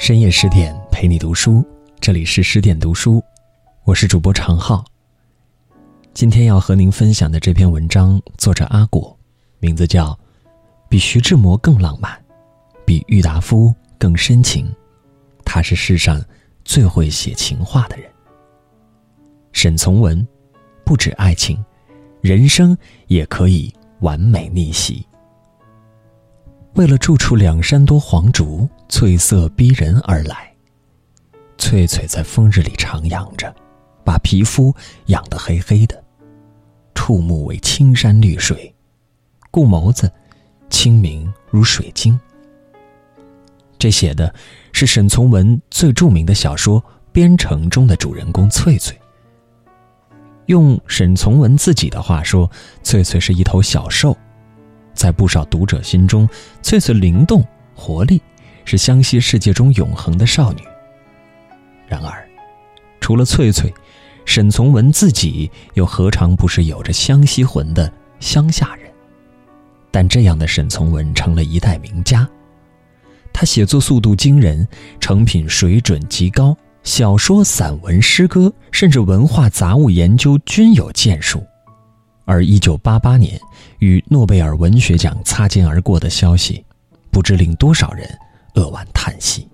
深夜十点陪你读书，这里是十点读书，我是主播常浩。今天要和您分享的这篇文章，作者阿果，名字叫《比徐志摩更浪漫，比郁达夫更深情》，他是世上最会写情话的人。沈从文，不止爱情，人生也可以完美逆袭。为了住处两山多黄竹，翠色逼人而来。翠翠在风日里徜徉着，把皮肤养得黑黑的，触目为青山绿水，顾眸子清明如水晶。这写的是沈从文最著名的小说《边城》中的主人公翠翠。用沈从文自己的话说，翠翠是一头小兽。在不少读者心中，翠翠灵动活力，是湘西世界中永恒的少女。然而，除了翠翠，沈从文自己又何尝不是有着湘西魂的乡下人？但这样的沈从文成了一代名家，他写作速度惊人，成品水准极高，小说、散文、诗歌，甚至文化杂物研究均有建树。而一九八八年与诺贝尔文学奖擦肩而过的消息，不知令多少人扼腕叹息。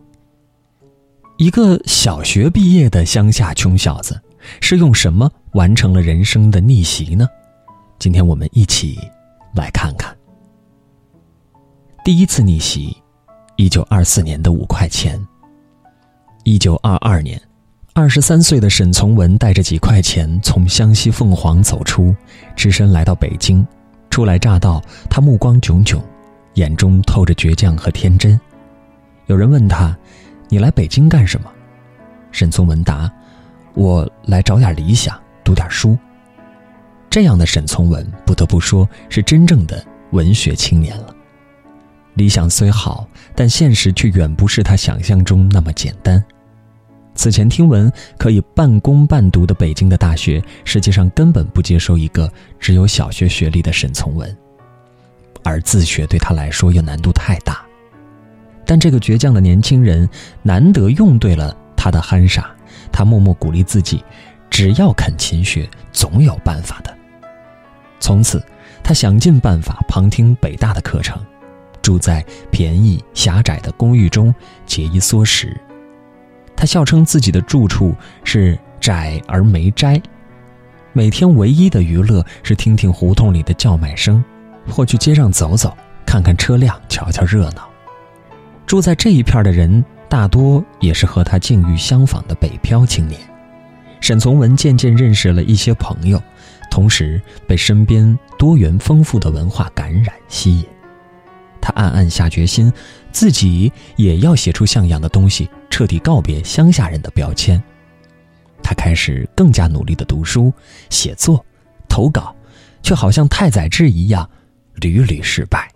一个小学毕业的乡下穷小子，是用什么完成了人生的逆袭呢？今天我们一起来看看。第一次逆袭，一九二四年的五块钱。一九二二年。二十三岁的沈从文带着几块钱从湘西凤凰走出，只身来到北京。初来乍到，他目光炯炯，眼中透着倔强和天真。有人问他：“你来北京干什么？”沈从文答：“我来找点理想，读点书。”这样的沈从文，不得不说是真正的文学青年了。理想虽好，但现实却远不是他想象中那么简单。此前听闻可以半工半读的北京的大学，实际上根本不接受一个只有小学学历的沈从文，而自学对他来说又难度太大。但这个倔强的年轻人难得用对了他的憨傻，他默默鼓励自己，只要肯勤学，总有办法的。从此，他想尽办法旁听北大的课程，住在便宜狭窄的公寓中，节衣缩食。他笑称自己的住处是窄而没斋，每天唯一的娱乐是听听胡同里的叫卖声，或去街上走走，看看车辆，瞧瞧热闹。住在这一片的人大多也是和他境遇相仿的北漂青年。沈从文渐渐认识了一些朋友，同时被身边多元丰富的文化感染吸引。他暗暗下决心，自己也要写出像样的东西。彻底告别乡下人的标签，他开始更加努力的读书、写作、投稿，却好像太宰治一样，屡屡失败。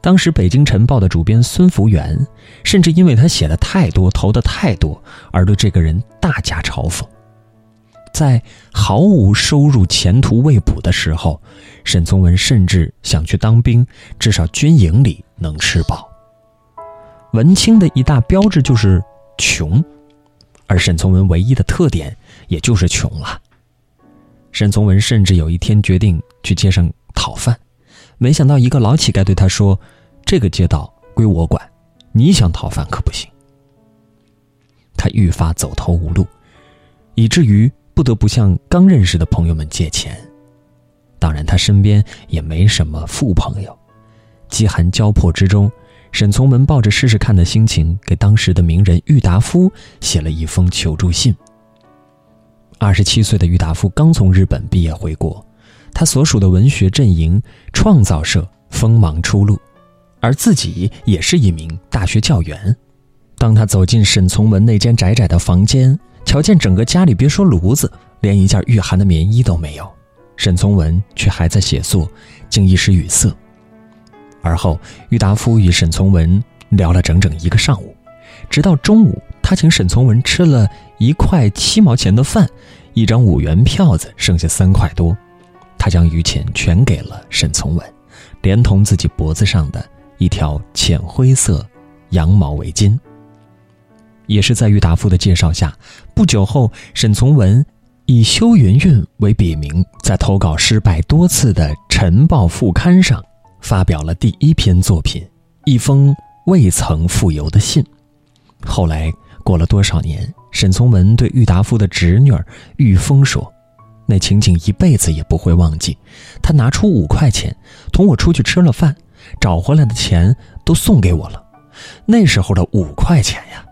当时《北京晨报》的主编孙福元，甚至因为他写的太多、投的太多，而对这个人大加嘲讽。在毫无收入、前途未卜的时候，沈从文甚至想去当兵，至少军营里能吃饱。文青的一大标志就是穷，而沈从文唯一的特点也就是穷了。沈从文甚至有一天决定去街上讨饭，没想到一个老乞丐对他说：“这个街道归我管，你想讨饭可不行。”他愈发走投无路，以至于不得不向刚认识的朋友们借钱。当然，他身边也没什么富朋友，饥寒交迫之中。沈从文抱着试试看的心情，给当时的名人郁达夫写了一封求助信。二十七岁的郁达夫刚从日本毕业回国，他所属的文学阵营创造社锋芒初露，而自己也是一名大学教员。当他走进沈从文那间窄窄的房间，瞧见整个家里别说炉子，连一件御寒的棉衣都没有，沈从文却还在写作，竟一时语塞。而后，郁达夫与沈从文聊了整整一个上午，直到中午，他请沈从文吃了一块七毛钱的饭，一张五元票子剩下三块多，他将余钱全给了沈从文，连同自己脖子上的一条浅灰色羊毛围巾。也是在郁达夫的介绍下，不久后，沈从文以修云云为笔名，在投稿失败多次的《晨报》副刊上，发表了第一篇作品《一封未曾复邮的信》。后来过了多少年，沈从文对郁达夫的侄女郁风说：“那情景一辈子也不会忘记。他拿出五块钱，同我出去吃了饭，找回来的钱都送给我了。那时候的五块钱呀。”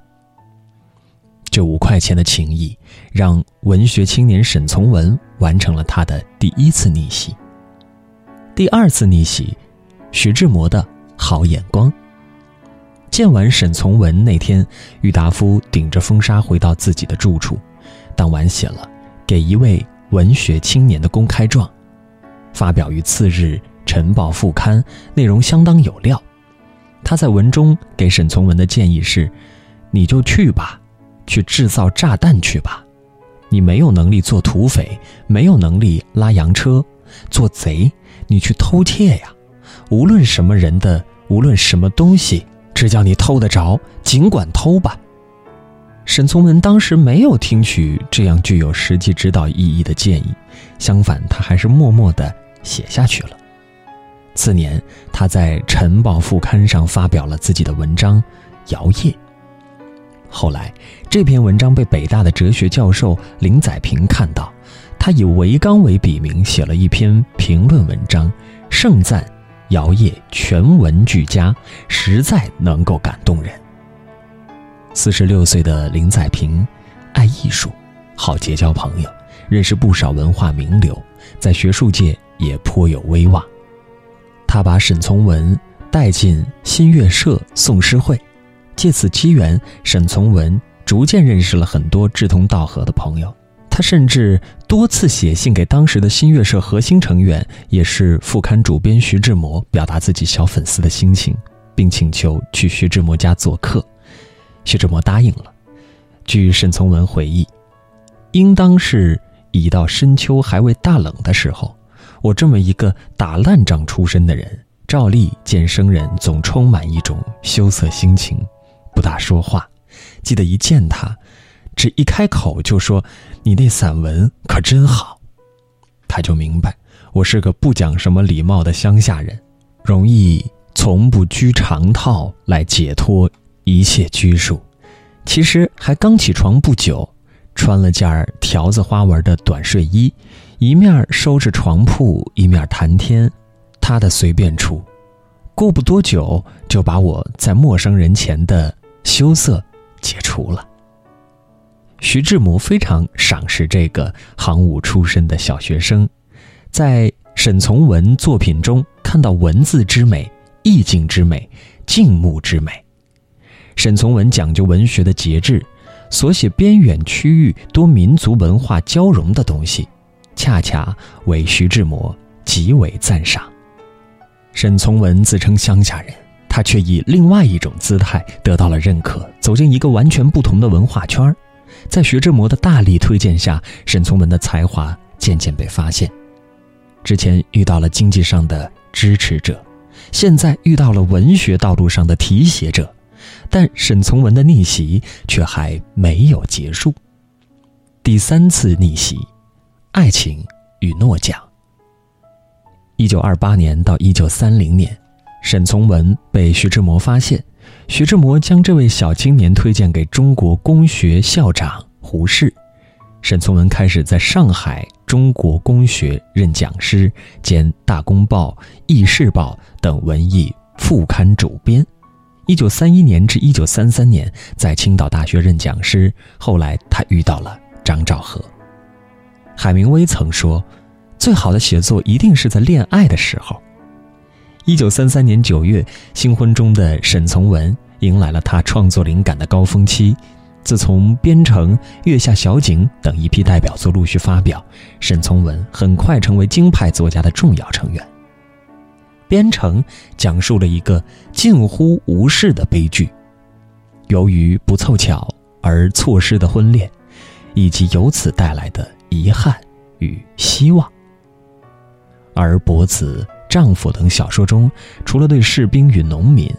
这五块钱的情谊，让文学青年沈从文完成了他的第一次逆袭。第二次逆袭，徐志摩的好眼光。见完沈从文那天，郁达夫顶着风沙回到自己的住处，当晚写了给一位文学青年的公开状，发表于次日《晨报》副刊，内容相当有料。他在文中给沈从文的建议是：“你就去吧。”去制造炸弹去吧，你没有能力做土匪，没有能力拉洋车，做贼，你去偷窃呀！无论什么人的，无论什么东西，只要你偷得着，尽管偷吧。沈从文当时没有听取这样具有实际指导意义的建议，相反，他还是默默地写下去了。次年，他在《晨报》副刊上发表了自己的文章《摇曳》。后来，这篇文章被北大的哲学教授林载平看到，他以维刚为笔名写了一篇评论文章，盛赞姚烨全文俱佳，实在能够感动人。四十六岁的林载平，爱艺术，好结交朋友，认识不少文化名流，在学术界也颇有威望。他把沈从文带进新月社宋诗会。借此机缘，沈从文逐渐认识了很多志同道合的朋友。他甚至多次写信给当时的新月社核心成员，也是副刊主编徐志摩，表达自己小粉丝的心情，并请求去徐志摩家做客。徐志摩答应了。据沈从文回忆，应当是已到深秋还未大冷的时候，我这么一个打烂仗出身的人，照例见生人总充满一种羞涩心情。不大说话，记得一见他，只一开口就说：“你那散文可真好。”他就明白我是个不讲什么礼貌的乡下人，容易从不拘长套来解脱一切拘束。其实还刚起床不久，穿了件条子花纹的短睡衣，一面收拾床铺，一面谈天，他的随便处，过不多久就把我在陌生人前的。羞涩解除了。徐志摩非常赏识这个行伍出身的小学生，在沈从文作品中看到文字之美、意境之美、静穆之美。沈从文讲究文学的节制，所写边远区域多民族文化交融的东西，恰恰为徐志摩极为赞赏。沈从文自称乡下人。他却以另外一种姿态得到了认可，走进一个完全不同的文化圈儿在徐志摩的大力推荐下，沈从文的才华渐渐被发现。之前遇到了经济上的支持者，现在遇到了文学道路上的提携者，但沈从文的逆袭却还没有结束。第三次逆袭，爱情与诺奖。一九二八年到一九三零年。沈从文被徐志摩发现，徐志摩将这位小青年推荐给中国公学校长胡适，沈从文开始在上海中国公学任讲师兼《大公报》《议事报》等文艺副刊主编。一九三一年至一九三三年，在青岛大学任讲师。后来，他遇到了张兆和。海明威曾说：“最好的写作一定是在恋爱的时候。”一九三三年九月，新婚中的沈从文迎来了他创作灵感的高峰期。自从《边城》《月下小景》等一批代表作陆续发表，沈从文很快成为京派作家的重要成员。《边城》讲述了一个近乎无视的悲剧，由于不凑巧而错失的婚恋，以及由此带来的遗憾与希望。而博子。丈夫等小说中，除了对士兵与农民，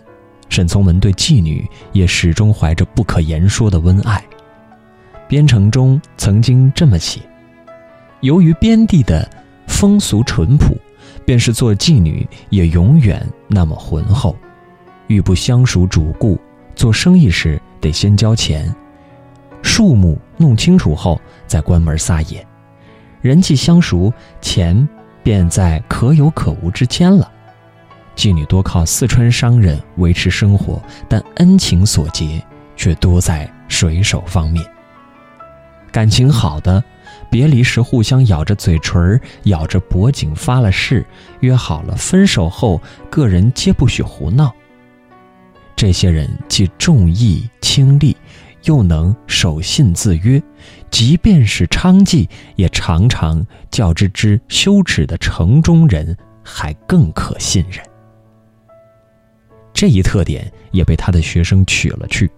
沈从文对妓女也始终怀着不可言说的温爱。编程中曾经这么写：由于边地的风俗淳朴，便是做妓女也永远那么浑厚。欲不相熟主顾，做生意时得先交钱，数目弄清楚后再关门撒野。人既相熟，钱便在可有可无之间了。妓女多靠四川商人维持生活，但恩情所结却多在水手方面。感情好的，别离时互相咬着嘴唇、咬着脖颈发了誓，约好了分手后个人皆不许胡闹。这些人既重义轻利，又能守信自约，即便是娼妓，也常常较之之羞耻的城中人还更可信任。这一特点也被他的学生取了去，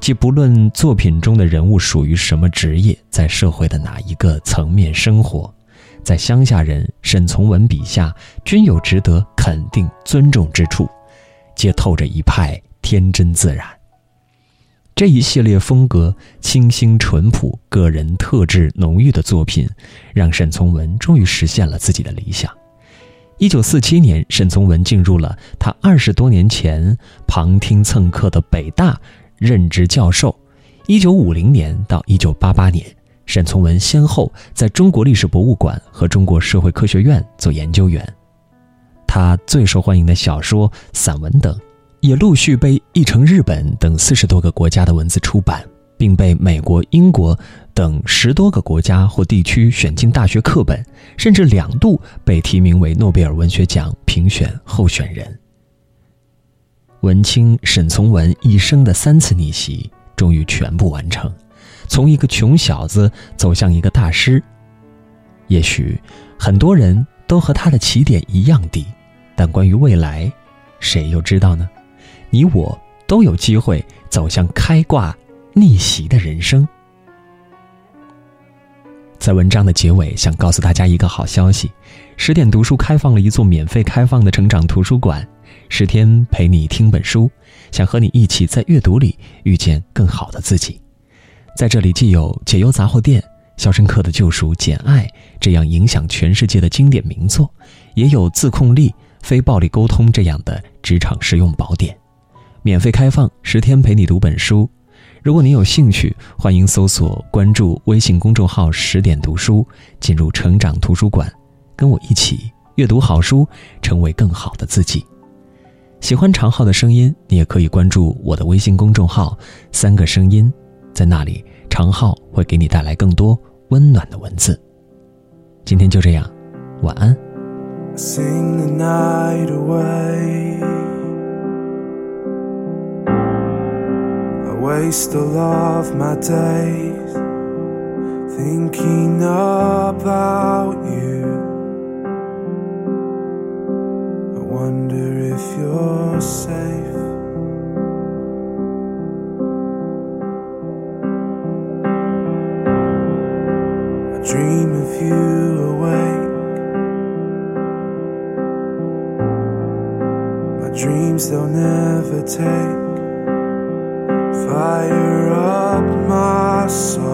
即不论作品中的人物属于什么职业，在社会的哪一个层面生活，在乡下人沈从文笔下，均有值得肯定尊重之处，皆透着一派天真自然。这一系列风格清新淳朴、个人特质浓郁的作品，让沈从文终于实现了自己的理想。一九四七年，沈从文进入了他二十多年前旁听蹭课的北大任职教授。一九五零年到一九八八年，沈从文先后在中国历史博物馆和中国社会科学院做研究员。他最受欢迎的小说、散文等，也陆续被译成日本等四十多个国家的文字出版。并被美国、英国等十多个国家或地区选进大学课本，甚至两度被提名为诺贝尔文学奖评选候选人。文青沈从文一生的三次逆袭终于全部完成，从一个穷小子走向一个大师。也许很多人都和他的起点一样低，但关于未来，谁又知道呢？你我都有机会走向开挂。逆袭的人生，在文章的结尾，想告诉大家一个好消息：十点读书开放了一座免费开放的成长图书馆，十天陪你听本书，想和你一起在阅读里遇见更好的自己。在这里，既有《解忧杂货店》《肖申克的救赎》《简爱》这样影响全世界的经典名作，也有《自控力》《非暴力沟通》这样的职场实用宝典。免费开放，十天陪你读本书。如果你有兴趣，欢迎搜索关注微信公众号“十点读书”，进入成长图书馆，跟我一起阅读好书，成为更好的自己。喜欢长号的声音，你也可以关注我的微信公众号“三个声音”，在那里长号会给你带来更多温暖的文字。今天就这样，晚安。Waste all of my days thinking about you. I wonder if you're safe. I dream of you awake. My dreams they'll never take fire up my soul.